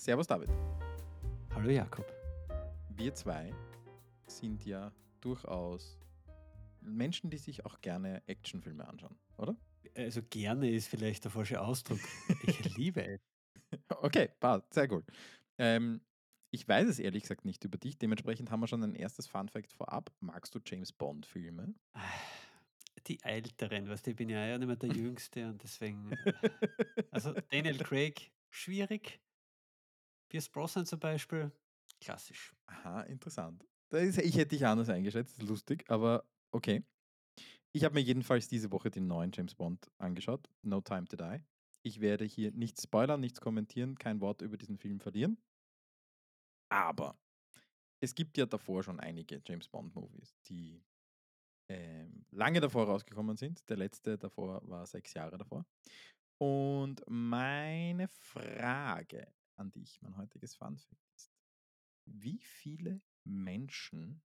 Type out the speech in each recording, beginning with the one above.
Servus David. Hallo Jakob. Wir zwei sind ja durchaus Menschen, die sich auch gerne Actionfilme anschauen, oder? Also gerne ist vielleicht der falsche Ausdruck. Ich liebe es. Okay, passt, sehr gut. Ähm, ich weiß es ehrlich gesagt nicht über dich, dementsprechend haben wir schon ein erstes Fun-Fact vorab. Magst du James Bond-Filme? Die älteren, weißt du, ich bin ja ja nicht mehr der Jüngste und deswegen. äh, Also Daniel Craig, schwierig. Pierce Brosnan zum Beispiel, klassisch. Aha, interessant. Ist, ich hätte dich anders eingeschätzt, lustig, aber okay. Ich habe mir jedenfalls diese Woche den neuen James Bond angeschaut, No Time to Die. Ich werde hier nichts spoilern, nichts kommentieren, kein Wort über diesen Film verlieren. Aber es gibt ja davor schon einige James Bond-Movies, die ähm, lange davor rausgekommen sind. Der letzte davor war sechs Jahre davor. Und meine Frage an dich, mein heutiges Funfact ist, wie viele Menschen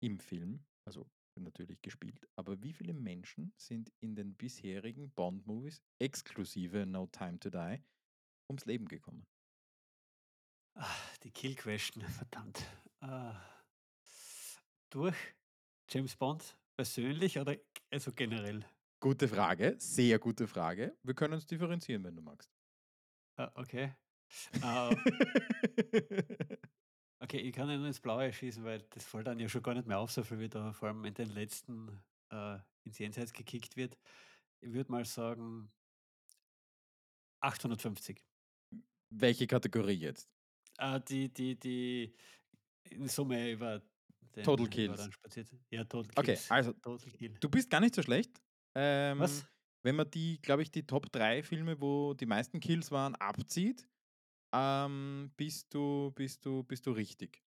im Film, also natürlich gespielt, aber wie viele Menschen sind in den bisherigen Bond-Movies exklusive No Time to Die ums Leben gekommen? Ah, Die Kill Question, verdammt. Ah, Durch James Bond persönlich oder also generell? Gute Frage, sehr gute Frage. Wir können uns differenzieren, wenn du magst. Ah, Okay. Äh, Okay, ich kann ja nur ins Blaue schießen, weil das fällt dann ja schon gar nicht mehr auf, so viel wie da vor allem in den letzten äh, ins Jenseits gekickt wird. Ich würde mal sagen 850. Welche Kategorie jetzt? Äh, die, die, die in Summe über den Total Kills. Ja, Total Okay, Kills. also Total Kill. du bist gar nicht so schlecht. Ähm, Was? Wenn man die, glaube ich, die Top 3 Filme, wo die meisten Kills waren, abzieht, ähm, bist, du, bist, du, bist du richtig.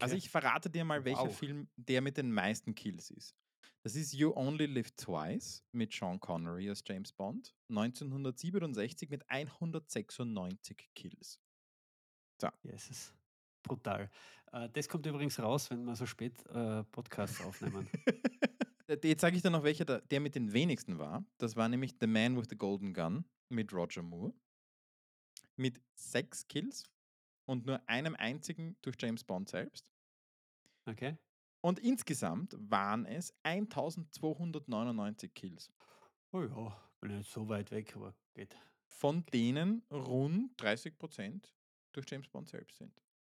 Also Okay. ich verrate dir mal, welcher Wow. Film der mit den meisten Kills ist. Das ist You Only Live Twice mit Sean Connery als James Bond, 1967 mit 196 Kills. Jesus. Brutal. Äh, das kommt übrigens raus, wenn wir so spät äh, Podcasts aufnehmen. Jetzt sage ich dir noch, welcher der, der mit den wenigsten war. Das war nämlich The Man with the Golden Gun mit Roger Moore. Mit sechs Kills und nur einem einzigen durch James Bond selbst. Okay? Und insgesamt waren es 1299 Kills. Oh ja, bin nicht so weit weg, aber geht. Von denen rund 30% durch James Bond selbst sind.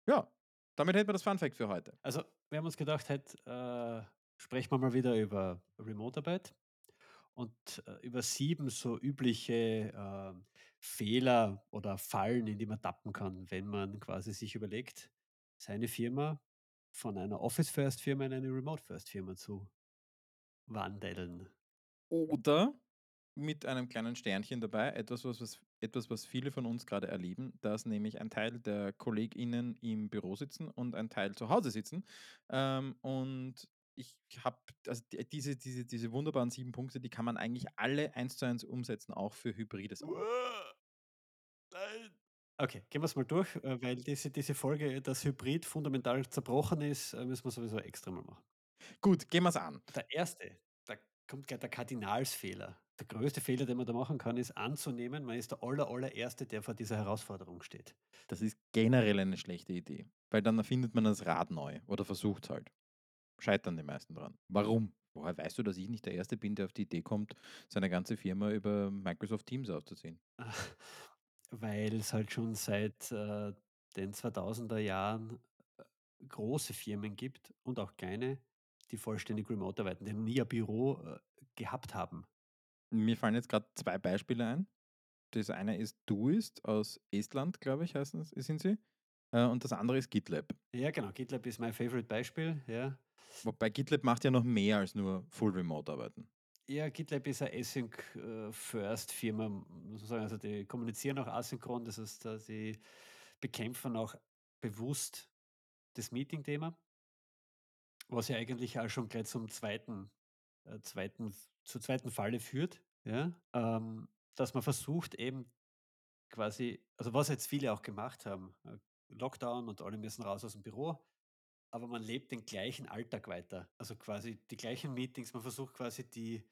Ja, damit hätten wir das Fun Fact für heute. Also, wir haben uns gedacht, heute äh, sprechen wir mal wieder über Remote-Arbeit und äh, über sieben so übliche äh, Fehler oder Fallen, in die man tappen kann, wenn man quasi sich überlegt, seine Firma von einer Office-First-Firma in eine Remote-First-Firma zu wandeln. Oder mit einem kleinen Sternchen dabei, etwas was, was, etwas, was viele von uns gerade erleben, dass nämlich ein Teil der KollegInnen im Büro sitzen und ein Teil zu Hause sitzen. Ähm, und ich habe, also die- diese, diese, diese wunderbaren sieben Punkte, die kann man eigentlich alle eins zu eins umsetzen, auch für hybrides. Nein. Okay, gehen wir es mal durch, äh, weil diese, diese Folge, das Hybrid fundamental zerbrochen ist, äh, müssen wir sowieso extra mal machen. Gut, gehen wir es an. Der erste, da kommt gleich der Kardinalsfehler. Der größte Fehler, den man da machen kann, ist anzunehmen, man ist der aller, allererste, der vor dieser Herausforderung steht. Das ist generell eine schlechte Idee, weil dann erfindet man das Rad neu oder versucht halt. Scheitern die meisten dran. Warum? Woher weißt du, dass ich nicht der Erste bin, der auf die Idee kommt, seine ganze Firma über Microsoft Teams aufzuziehen? Weil es halt schon seit äh, den 2000er Jahren äh, große Firmen gibt und auch kleine, die vollständig remote arbeiten, die nie ein Büro äh, gehabt haben. Mir fallen jetzt gerade zwei Beispiele ein. Das eine ist Doist aus Estland, glaube ich, heißen, sind sie. Äh, Und das andere ist GitLab. Ja, genau. GitLab ist mein Favorite Beispiel. Ja. Wobei GitLab macht ja noch mehr als nur Full Remote arbeiten. Ja, GitLab ist eine Async-First-Firma, muss man sagen. Also die kommunizieren auch asynchron, das heißt, äh, sie bekämpfen auch bewusst das Meeting-Thema, was ja eigentlich auch schon gleich zum zweiten, äh, zweiten, zur zweiten Falle führt, ja? ähm, dass man versucht eben quasi, also was jetzt viele auch gemacht haben, äh, Lockdown und alle müssen raus aus dem Büro, aber man lebt den gleichen Alltag weiter. Also quasi die gleichen Meetings, man versucht quasi die,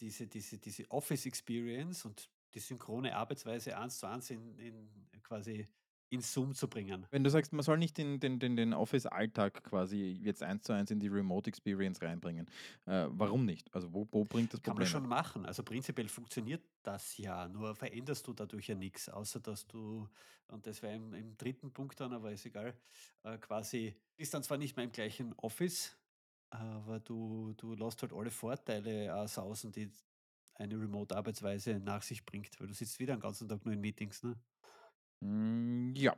diese, diese, diese Office Experience und die synchrone Arbeitsweise eins zu eins in in quasi in Zoom zu bringen. Wenn du sagst, man soll nicht den den den den Office-Alltag quasi jetzt eins zu eins in die Remote Experience reinbringen. Äh, warum nicht? Also, wo wo bringt das Kann man schon machen. Also, prinzipiell funktioniert das ja, nur veränderst du dadurch ja nichts, außer dass du und das wäre im im 3. Punkt dann, aber ist egal, äh, quasi bist dann zwar nicht mehr im gleichen Office, aber du du lässt halt alle Vorteile, äh, sausen, die eine Remote-Arbeitsweise nach sich bringt, weil du sitzt wieder den ganzen Tag nur in Meetings, ne? Hm, ja.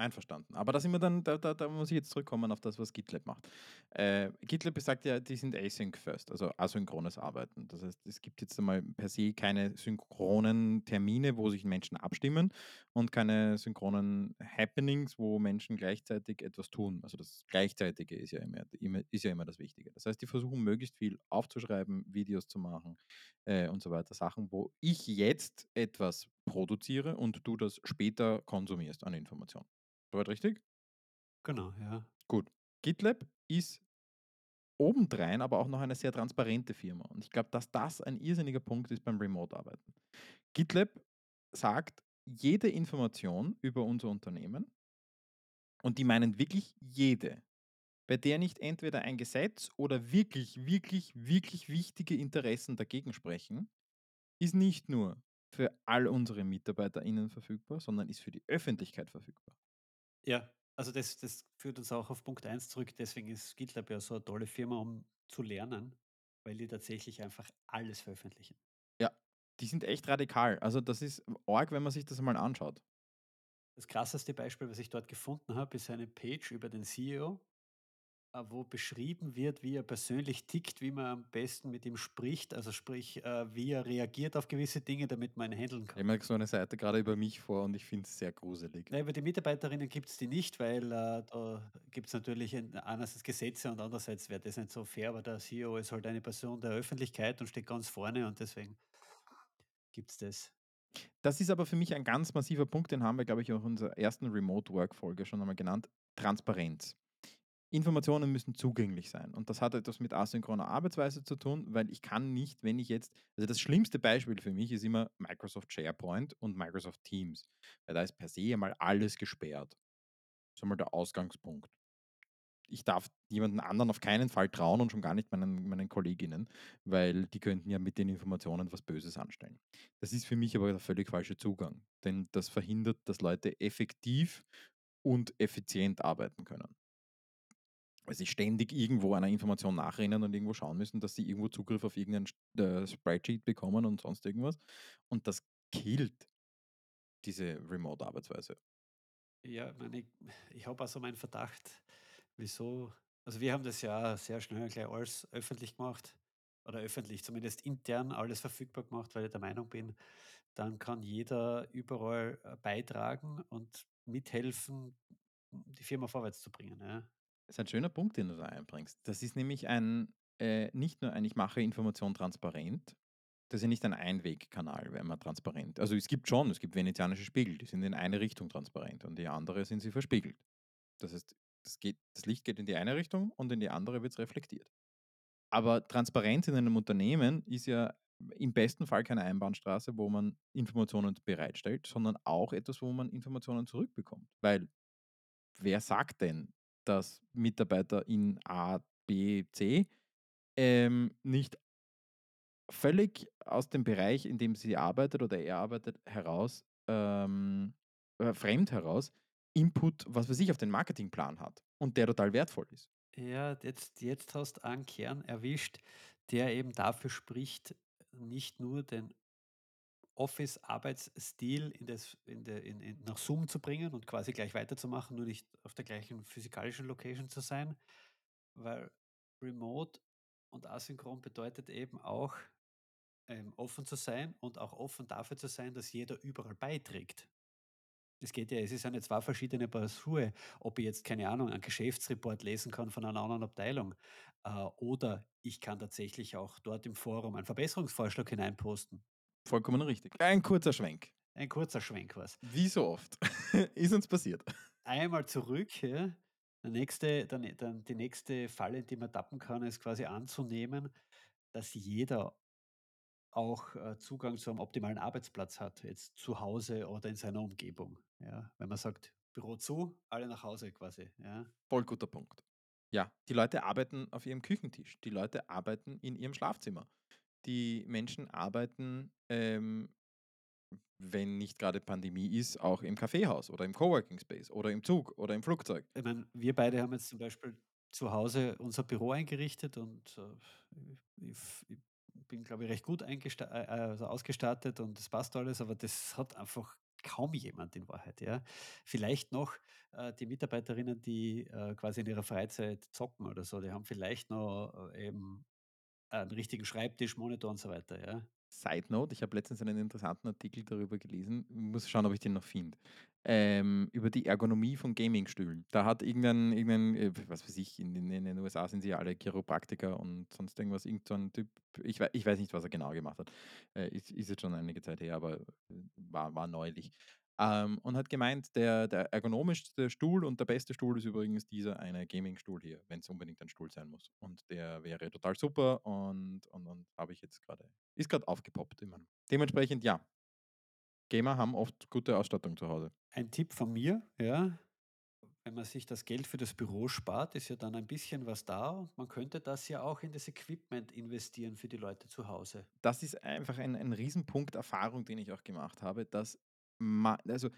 Einverstanden. Aber da sind wir dann da da da muss ich jetzt zurückkommen auf das, was GitLab macht. Äh, GitLab besagt ja, die sind async first, also asynchrones Arbeiten. Das heißt, es gibt jetzt einmal per se keine synchronen Termine, wo sich Menschen abstimmen und keine synchronen Happenings, wo Menschen gleichzeitig etwas tun. Also das Gleichzeitige ist ja immer, immer, ist ja immer das Wichtige. Das heißt, die versuchen möglichst viel aufzuschreiben, Videos zu machen äh, und so weiter. Sachen, wo ich jetzt etwas produziere und du das später konsumierst an Informationen. Soweit richtig? Genau, ja. Gut. GitLab ist obendrein aber auch noch eine sehr transparente Firma. Und ich glaube, dass das ein irrsinniger Punkt ist beim Remote-Arbeiten. GitLab sagt jede Information über unser Unternehmen, und die meinen wirklich jede, bei der nicht entweder ein Gesetz oder wirklich, wirklich, wirklich wichtige Interessen dagegen sprechen, ist nicht nur für all unsere MitarbeiterInnen verfügbar, sondern ist für die Öffentlichkeit verfügbar. Ja, also das das führt uns auch auf Punkt eins zurück. Deswegen ist GitLab ja so eine tolle Firma, um zu lernen, weil die tatsächlich einfach alles veröffentlichen. Ja, die sind echt radikal. Also, das ist arg, wenn man sich das mal anschaut. Das krasseste Beispiel, was ich dort gefunden habe, ist eine Page über den CEO, wo beschrieben wird, wie er persönlich tickt, wie man am besten mit ihm spricht, also sprich, äh, wie er reagiert auf gewisse Dinge, damit man ihn handeln Ich kann. mir so eine Seite gerade über mich vor und ich finde es sehr gruselig. Na, über die Mitarbeiterinnen gibt es die nicht, weil, äh, da gibt es natürlich ein einerseits Gesetze und andererseits wäre das nicht so fair, aber der CEO ist halt eine Person der Öffentlichkeit und steht ganz vorne und deswegen gibt es das. Das ist aber für mich ein ganz massiver Punkt, den haben wir, glaube ich, auch in unserer ersten Remote-Work-Folge schon einmal genannt. Transparenz. Informationen müssen zugänglich sein. Und das hat etwas mit asynchroner Arbeitsweise zu tun, weil ich kann nicht, wenn ich jetzt, also das schlimmste Beispiel für mich ist immer Microsoft SharePoint und Microsoft Teams. Weil da ist per se mal alles gesperrt. Das ist einmal der Ausgangspunkt. Ich darf jemanden anderen auf keinen Fall trauen und schon gar nicht meinen, meinen Kolleginnen, weil die könnten ja mit den Informationen was Böses anstellen. Das ist für mich aber der völlig falsche Zugang, denn das verhindert, dass Leute effektiv und effizient arbeiten können. Weil sie ständig irgendwo einer Information nachrennen und irgendwo schauen müssen, dass sie irgendwo Zugriff auf irgendein äh, Spreadsheet bekommen und sonst irgendwas. Und das killt diese Remote-Arbeitsweise. Ja, meine, ich ich habe also meinen Verdacht, wieso also wir haben das ja sehr schnell gleich alles öffentlich gemacht oder öffentlich, zumindest intern alles verfügbar gemacht, weil ich der Meinung bin, dann kann jeder überall, äh, beitragen und mithelfen, die Firma vorwärts zu bringen, ja. Das ist ein schöner Punkt, den du da einbringst. Das ist nämlich ein, äh, nicht nur ein, ich mache Information transparent, das ist ja nicht ein Einwegkanal, wenn man transparent. Also es gibt schon, es gibt venezianische Spiegel, die sind in eine Richtung transparent und die andere sind sie verspiegelt. Das heißt, das, geht, das Licht geht in die eine Richtung und in die andere wird es reflektiert. Aber Transparenz in einem Unternehmen ist ja im besten Fall keine Einbahnstraße, wo man Informationen bereitstellt, sondern auch etwas, wo man Informationen zurückbekommt. Weil wer sagt denn, dass Mitarbeiter in A, B, C ähm, nicht völlig aus dem Bereich, in dem sie arbeitet oder er arbeitet, heraus, ähm, äh, fremd heraus, Input, was weiß ich, auf den Marketingplan hat und der total wertvoll ist. Ja, jetzt jetzt hast einen Kern erwischt, der eben dafür spricht, nicht nur den Office-Arbeitsstil in in in in nach Zoom zu bringen und quasi gleich weiterzumachen, nur nicht auf der gleichen physikalischen Location zu sein, weil Remote und asynchron bedeutet eben auch, ähm, offen zu sein und auch offen dafür zu sein, dass jeder überall beiträgt. Es geht ja es ist ja 2 verschiedene Paar ob ich jetzt, keine Ahnung, einen Geschäftsreport lesen kann von einer anderen Abteilung, äh, oder ich kann tatsächlich auch dort im Forum einen Verbesserungsvorschlag hineinposten. Vollkommen richtig. Ein kurzer Schwenk. Ein kurzer Schwenk war's. Wie so oft ist uns passiert. Einmal zurück, ja. Der nächste nä dann die nächste Falle, in die man tappen kann, ist quasi anzunehmen, dass jeder auch, äh, Zugang zu einem optimalen Arbeitsplatz hat, jetzt zu Hause oder in seiner Umgebung, ja? Wenn man sagt: „Büro zu, alle nach Hause“, quasi, ja? Voll guter Punkt. Ja, die Leute arbeiten auf ihrem Küchentisch. Die Leute arbeiten in ihrem Schlafzimmer. Die Menschen arbeiten, ähm, wenn nicht gerade Pandemie ist, auch im Kaffeehaus oder im Coworking Space oder im Zug oder im Flugzeug. Ich meine, wir beide haben jetzt zum Beispiel zu Hause unser Büro eingerichtet und, äh, ich ich bin, glaube ich, recht gut äh, also ausgestattet und das passt alles, aber das hat einfach kaum jemand in Wahrheit, ja. Vielleicht noch, äh, die Mitarbeiterinnen, die, äh, quasi in ihrer Freizeit zocken oder so, die haben vielleicht noch, äh, eben einen richtigen Schreibtisch, Monitor und so weiter, ja. Side Note, ich habe letztens einen interessanten Artikel darüber gelesen, muss schauen, ob ich den noch finde, ähm, über die Ergonomie von Gamingstühlen. Da hat irgendein, irgendein äh, was weiß ich, in den, in den USA sind sie ja alle Chiropraktiker und sonst irgendwas, irgend so ein Typ, ich, ich weiß nicht, was er genau gemacht hat, äh, ist, ist jetzt schon einige Zeit her, aber äh, war, war neulich. Ähm, und hat gemeint, der, der ergonomischste Stuhl und der beste Stuhl ist übrigens dieser eine Gaming-Stuhl hier, wenn es unbedingt ein Stuhl sein muss. Und der wäre total super und, und, und habe ich jetzt gerade, ist gerade aufgepoppt meinem. Dementsprechend ja, Gamer haben oft gute Ausstattung zu Hause. Ein Tipp von mir, ja, wenn man sich das Geld für das Büro spart, ist ja dann ein bisschen was da und man könnte das ja auch in das Equipment investieren für die Leute zu Hause. Das ist einfach ein, ein Riesenpunkt Erfahrung, den ich auch gemacht habe, dass also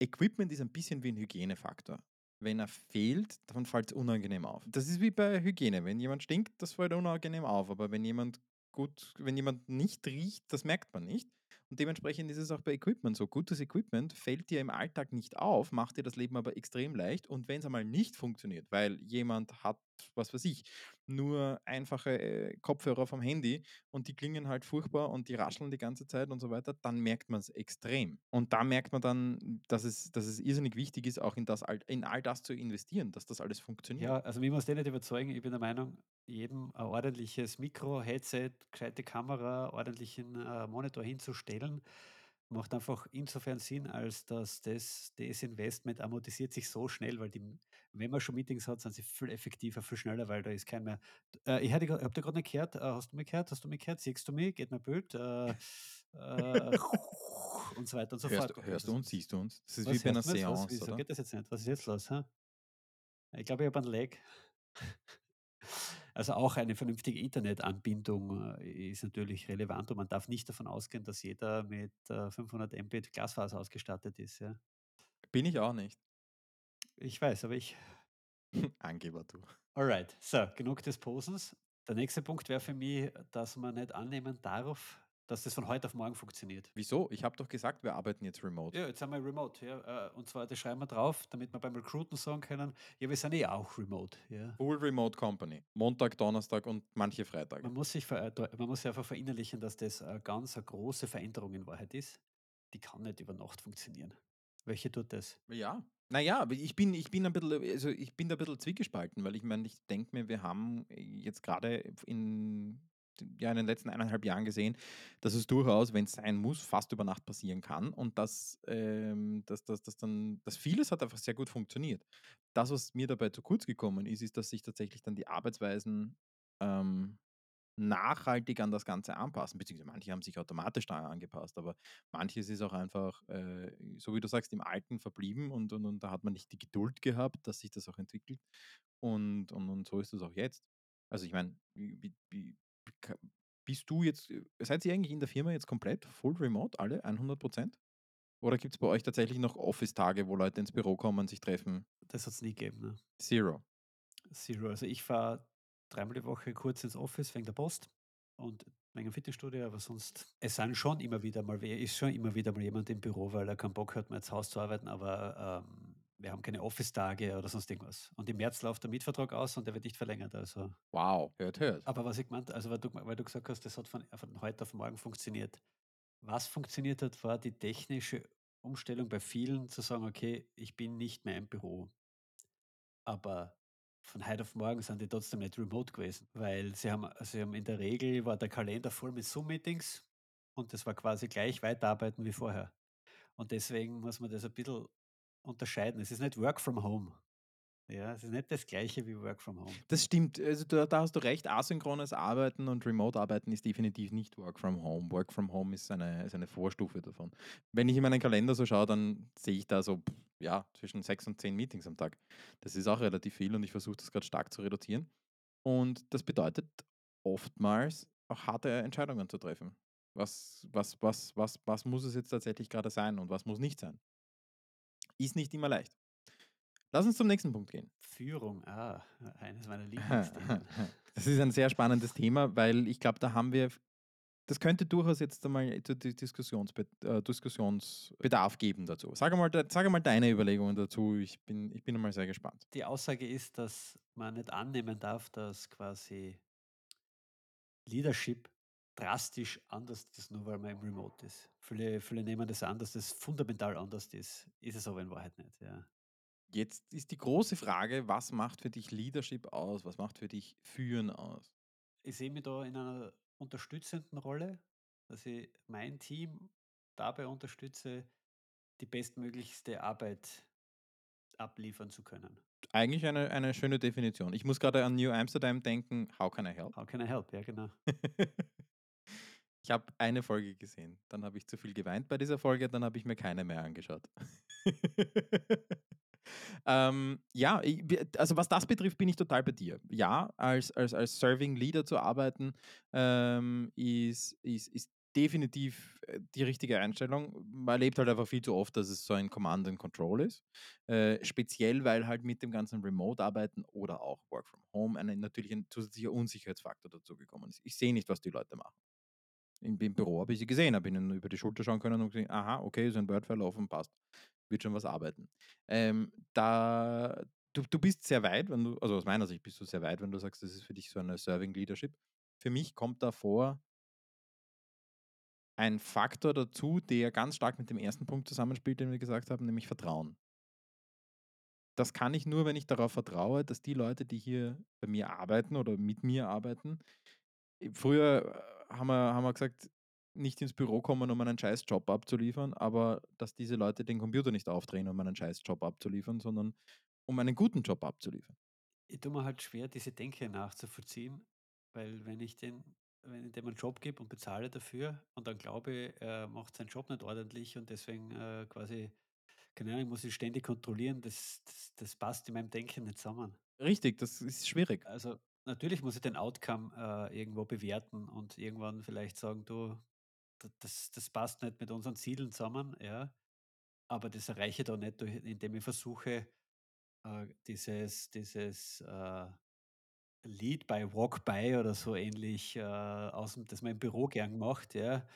Equipment ist ein bisschen wie ein Hygienefaktor. Wenn er fehlt, dann fällt es unangenehm auf. Das ist wie bei Hygiene. Wenn jemand stinkt, das fällt unangenehm auf. Aber wenn jemand gut, wenn jemand nicht riecht, das merkt man nicht. Und dementsprechend ist es auch bei Equipment so. Gutes Equipment fällt dir im Alltag nicht auf, macht dir das Leben aber extrem leicht. Und wenn es einmal nicht funktioniert, weil jemand hat, was weiß ich, nur einfache äh, Kopfhörer vom Handy und die klingen halt furchtbar und die rascheln die ganze Zeit und so weiter, dann merkt man es extrem. Und da merkt man dann, dass es, dass es irrsinnig wichtig ist, auch in, das, all- in all das zu investieren, dass das alles funktioniert. Ja, also mich muss der nicht überzeugen. Ich bin der Meinung, jedem ein ordentliches Mikro, Headset, gescheite Kamera, ordentlichen äh, Monitor hinzustellen, macht einfach insofern Sinn, als dass das, das Investment amortisiert sich so schnell, weil die, wenn man schon Meetings hat, sind sie viel effektiver, viel schneller, weil da ist kein mehr. Äh, ich habe hab dich gerade nicht gehört. Äh, hast du mich gehört? Hast du mich gehört? Siehst du mich? Geht mein Bild? Äh, äh, und so weiter und so Hörst, fort. hörst du uns, siehst du uns? Das ist wie was bei einer? Seance, Wieso oder? geht das jetzt nicht? Was ist jetzt los? Hä? Ich glaube, ich habe einen Lag. Also auch eine vernünftige Internetanbindung äh, ist natürlich relevant und man darf nicht davon ausgehen, dass jeder mit äh, 500 Mbit Glasfaser ausgestattet ist. Ja. Bin ich auch nicht. Ich weiß, aber ich. Angeber, du. Alright, so, genug des Posens. Der nächste Punkt wäre für mich, dass man nicht annehmen darf, dass das von heute auf morgen funktioniert. Wieso? Ich habe doch gesagt, wir arbeiten jetzt remote. Ja, jetzt haben wir remote. Ja, äh, und zwar, das schreiben wir drauf, damit wir beim Recruiten sagen können, ja, wir sind eh auch remote. Ja. Full Remote Company. Montag, Donnerstag und manche Freitage. Man muss sich äh, man muss einfach verinnerlichen, dass das eine ganz eine große Veränderung in Wahrheit ist. Die kann nicht über Nacht funktionieren. Welche tut das? Ja. Naja, ich bin, ich bin ein bisschen, also ich bin da ein bisschen zwiegespalten, weil ich meine, ich denke mir, wir haben jetzt gerade in, ja, in den letzten eineinhalb Jahren gesehen, dass es durchaus, wenn es sein muss, fast über Nacht passieren kann und dass, ähm, dass, dass, dass dann, dass vieles hat einfach sehr gut funktioniert. Das, was mir dabei zu kurz gekommen ist, ist, dass sich tatsächlich dann die Arbeitsweisen ähm, nachhaltig an das Ganze anpassen, beziehungsweise manche haben sich automatisch daran angepasst, aber manches ist auch einfach, äh, so wie du sagst, im Alten verblieben und, und, und da hat man nicht die Geduld gehabt, dass sich das auch entwickelt und, und, und so ist es auch jetzt. Also ich meine, bist du jetzt, äh, seid ihr eigentlich in der Firma jetzt komplett full remote, alle 100 Prozent? Oder gibt es bei euch tatsächlich noch Office-Tage, wo Leute ins Büro kommen, sich treffen? Das hat es nie gegeben. Ne? Zero. Zero. Also ich fahre dreimal die Woche kurz ins Office wegen der Post und wegen Fitnessstudio, aber sonst, es sind schon immer wieder mal, wer ist schon immer wieder mal jemand im Büro, weil er keinen Bock hat, mehr ins Haus zu arbeiten, aber ähm, wir haben keine Office-Tage oder sonst irgendwas. Und im März läuft der Mietvertrag aus und der wird nicht verlängert. Also. Wow, hört, hört. Aber was ich gemeint, also weil du, weil du gesagt hast, das hat von, von heute auf morgen funktioniert. Was funktioniert hat, war die technische Umstellung bei vielen zu sagen, okay, ich bin nicht mehr im Büro. Aber von heute auf morgen sind die trotzdem nicht remote gewesen, weil sie haben, sie haben in der Regel war der Kalender voll mit Zoom-Meetings und das war quasi gleich weiterarbeiten wie vorher. Und deswegen muss man das ein bisschen unterscheiden. Es ist nicht Work from Home. Ja, es ist nicht das Gleiche wie Work from Home. Das stimmt. Also da, da hast du recht. Asynchrones Arbeiten und Remote-Arbeiten ist definitiv nicht Work from Home. Work from Home ist eine, ist eine Vorstufe davon. Wenn ich in meinen Kalender so schaue, dann sehe ich da so ja, zwischen sechs und zehn Meetings am Tag. Das ist auch relativ viel und ich versuche das gerade stark zu reduzieren. Und das bedeutet oftmals auch harte Entscheidungen zu treffen. Was, was, was, was, was muss es jetzt tatsächlich gerade sein und was muss nicht sein? Ist nicht immer leicht. Lass uns zum nächsten Punkt gehen. Führung, ah, eines meiner Lieblingsthemen. Das ist ein sehr spannendes Thema, weil ich glaube, da haben wir, das könnte durchaus jetzt einmal Diskussionsbe äh, Diskussionsbedarf geben dazu. Sag mal, sag mal deine Überlegungen dazu. Ich bin, ich bin einmal sehr gespannt. Die Aussage ist, dass man nicht annehmen darf, dass quasi Leadership drastisch anders ist, nur weil man im Remote ist. Viele, viele nehmen das an, dass das fundamental anders ist. Ist es aber in Wahrheit nicht. Ja. Jetzt ist die große Frage, was macht für dich Leadership aus? Was macht für dich Führen aus? Ich sehe mich da in einer unterstützenden Rolle, dass ich mein Team dabei unterstütze, die bestmöglichste Arbeit abliefern zu können. Eigentlich eine, eine schöne Definition. Ich muss gerade an New Amsterdam denken. How can I help? How can I help? Ja, genau. ich habe eine Folge gesehen. Dann habe ich zu viel geweint bei dieser Folge. Dann habe ich mir keine mehr angeschaut. Ähm, ja, also was das betrifft, bin ich total bei dir. Ja, als, als, als Serving Leader zu arbeiten, ähm, ist, ist, ist definitiv äh, die richtige Einstellung. Man erlebt halt einfach viel zu oft, dass es so ein Command and Control ist. Äh, speziell, weil halt mit dem ganzen Remote-Arbeiten oder auch Work from Home eine, natürlich ein zusätzlicher Unsicherheitsfaktor dazu gekommen ist. Ich sehe nicht, was die Leute machen. Im, im Büro habe ich sie gesehen, habe ihnen über die Schulter schauen können und gesehen, aha, okay, ist ein Word-File offen, passt wird schon was arbeiten. Ähm, da, du, du bist sehr weit, wenn du, also aus meiner Sicht bist du sehr weit, wenn du sagst, das ist für dich so eine Serving Leadership. Für mich kommt da vor ein Faktor dazu, der ganz stark mit dem ersten Punkt zusammenspielt, den wir gesagt haben, nämlich Vertrauen. Das kann ich nur, wenn ich darauf vertraue, dass die Leute, die hier bei mir arbeiten oder mit mir arbeiten, früher haben wir, haben wir gesagt, nicht ins Büro kommen, um einen scheiß Job abzuliefern, aber dass diese Leute den Computer nicht aufdrehen, um einen scheiß Job abzuliefern, sondern um einen guten Job abzuliefern. Ich tue mir halt schwer, diese Denke nachzuvollziehen, weil wenn ich den, wenn ich dem einen Job gebe und bezahle dafür und dann glaube, er macht seinen Job nicht ordentlich und deswegen äh, quasi, keine Ahnung, muss ich ständig kontrollieren, das, das, das passt in meinem Denken nicht zusammen. Richtig, das ist schwierig. Also natürlich muss ich den Outcome äh, irgendwo bewerten und irgendwann vielleicht sagen, du, das, das passt nicht mit unseren Zielen zusammen, ja. Aber das erreiche ich da nicht, indem ich versuche, äh, dieses, dieses äh, Lead by Walk by oder so ähnlich, äh, aus dem, das man im Büro gern macht, ja,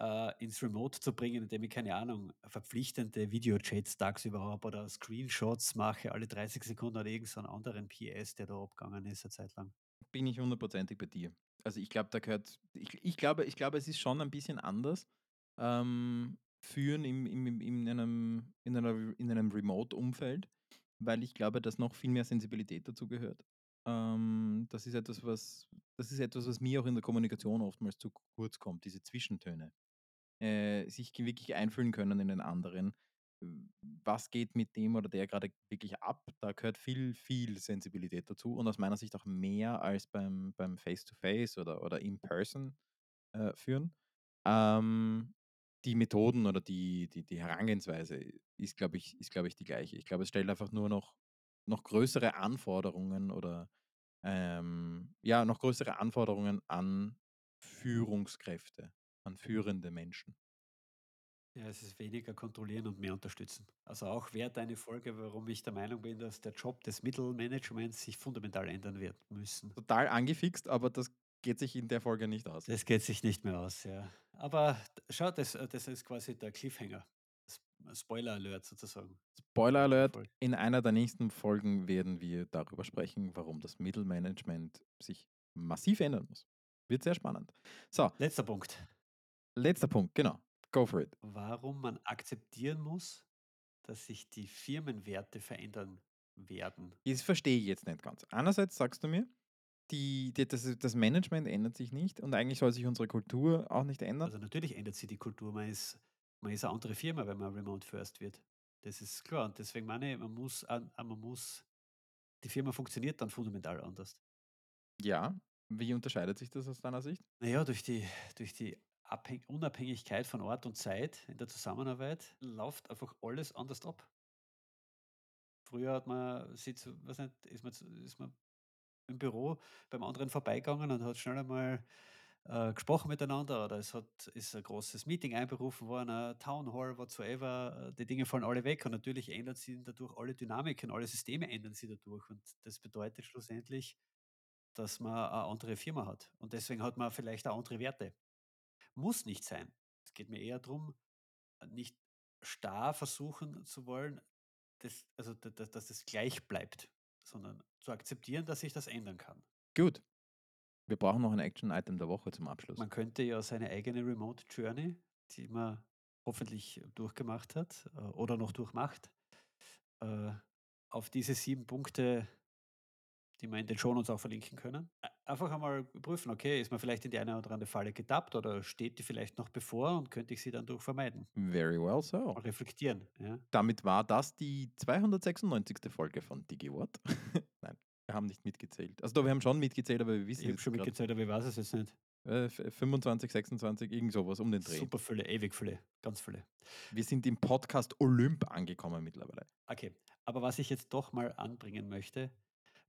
äh, ins Remote zu bringen, indem ich, keine Ahnung, verpflichtende Videochats tagsüber habe oder Screenshots mache, alle 30 Sekunden oder irgendeinen so anderen PS, der da abgegangen ist, eine Zeit lang. Bin ich hundertprozentig bei dir. Also ich glaube, da gehört, ich, ich, glaube, ich glaube, es ist schon ein bisschen anders. Ähm, führen im, im, in einem, in einer, in einem Remote-Umfeld, weil ich glaube, dass noch viel mehr Sensibilität dazu gehört. Ähm, das ist etwas, was, das ist etwas, was mir auch in der Kommunikation oftmals zu kurz kommt, diese Zwischentöne. Äh, sich wirklich einfühlen können in den anderen. Was geht mit dem oder der gerade wirklich ab? Da gehört viel, viel Sensibilität dazu und aus meiner Sicht auch mehr als beim, beim Face-to-Face oder, oder In-Person äh, führen. Ähm, die Methoden oder die, die, die Herangehensweise ist, glaube ich, ist, glaube ich, die gleiche. Ich glaube, es stellt einfach nur noch, noch größere Anforderungen oder ähm, ja, noch größere Anforderungen an Führungskräfte, an führende Menschen. Ja, es ist weniger kontrollieren und mehr unterstützen. Also auch wert eine Folge, warum ich der Meinung bin, dass der Job des Mittelmanagements sich fundamental ändern wird müssen. Total angefixt, aber das geht sich in der Folge nicht aus. Das geht sich nicht mehr aus, ja. Aber schau, das, das ist quasi der Cliffhanger. Spoiler Alert sozusagen. Spoiler Alert, in einer der nächsten Folgen werden wir darüber sprechen, warum das Mittelmanagement sich massiv ändern muss. Wird sehr spannend. So. Letzter Punkt. Letzter Punkt, genau. Go for it. Warum man akzeptieren muss, dass sich die Firmenwerte verändern werden. Das verstehe ich jetzt nicht ganz. Einerseits sagst du mir, die, die, das, das Management ändert sich nicht und eigentlich soll sich unsere Kultur auch nicht ändern. Also natürlich ändert sich die Kultur. Man ist, man ist eine andere Firma, wenn man Remote First wird. Das ist klar. Und deswegen meine ich, man muss, man muss die Firma funktioniert dann fundamental anders. Ja, wie unterscheidet sich das aus deiner Sicht? Na ja, durch die durch die Abhäng Unabhängigkeit von Ort und Zeit in der Zusammenarbeit läuft einfach alles anders ab. Früher hat man sitzt weiß nicht, ist man ist man im Büro beim anderen vorbeigegangen und hat schnell einmal, äh, gesprochen miteinander oder es hat ist ein großes Meeting einberufen worden, ein Town Hall, whatsoever. Äh, die Dinge fallen alle weg und natürlich ändern sich dadurch alle Dynamiken, alle Systeme ändern sich dadurch und das bedeutet schlussendlich, dass man eine andere Firma hat und deswegen hat man vielleicht auch andere Werte. Muss nicht sein. Es geht mir eher darum, nicht starr versuchen zu wollen, das also, da da dass es gleich bleibt, sondern zu akzeptieren, dass sich das ändern kann. Gut. Wir brauchen noch ein Action-Item der Woche zum Abschluss. Man könnte ja seine eigene Remote Journey, die man hoffentlich durchgemacht hat, äh, oder noch durchmacht, äh, auf diese 7 Punkte, die wir in den Shownotes auch verlinken können, einfach einmal prüfen: Okay, ist man vielleicht in die eine oder andere Falle getappt oder steht die vielleicht noch bevor und könnte ich sie dann durch vermeiden? Very well so. Mal reflektieren, ja. Damit war das die 296. Folge von DigiWort. Haben nicht mitgezählt. Also doch, wir haben schon mitgezählt, aber wir wissen Ich habe jetzt schon grad, mitgezählt, aber ich weiß es jetzt nicht. äh, f 25, 26, irgend sowas um den Dreh. Super viele, ewig viele, ganz viele. Wir sind im Podcast Olymp angekommen mittlerweile. Okay, aber was ich jetzt doch mal anbringen möchte,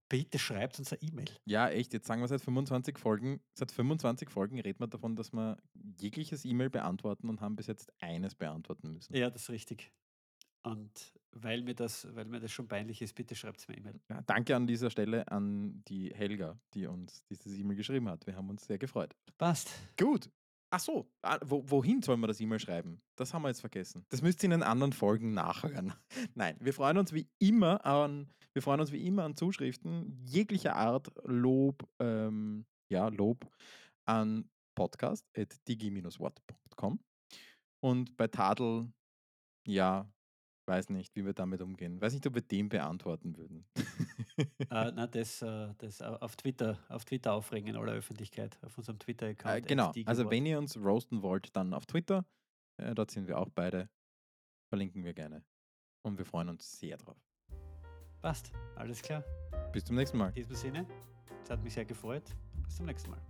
bitte schreibt uns eine E-Mail. Ja, echt, jetzt sagen wir seit 25 Folgen, seit 25 Folgen reden wir davon, dass wir jegliches E-Mail beantworten und haben bis jetzt eines beantworten müssen. Ja, das ist richtig. Und weil mir das weil mir das schon peinlich ist, bitte schreibt's mir E-Mail. Ja, danke an dieser Stelle an die Helga, die uns dieses E-Mail geschrieben hat. Wir haben uns sehr gefreut. Passt. Gut. Ach so, ah, wo, wohin sollen wir das E-Mail schreiben? Das haben wir jetzt vergessen. Das müsst ihr in den anderen Folgen nachhören. Nein, wir freuen uns wie immer an, wir freuen uns wie immer an Zuschriften jeglicher Art, Lob, ähm, ja, Lob an podcast.digi-what.com und bei Tadel, ja, weiß nicht, wie wir damit umgehen. Weiß nicht, ob wir den beantworten würden. Äh, nein, das, äh, das au- auf Twitter, auf Twitter aufregen in aller Öffentlichkeit, auf unserem Äh, Twitter-Account. genau, @digewort. also wenn ihr uns roasten wollt, dann auf Twitter. Äh, dort sind wir auch beide. Verlinken wir gerne. Und wir freuen uns sehr drauf. Passt, alles klar. Bis zum nächsten Mal. In diesem Sinne, es hat mich sehr gefreut. Bis zum nächsten Mal.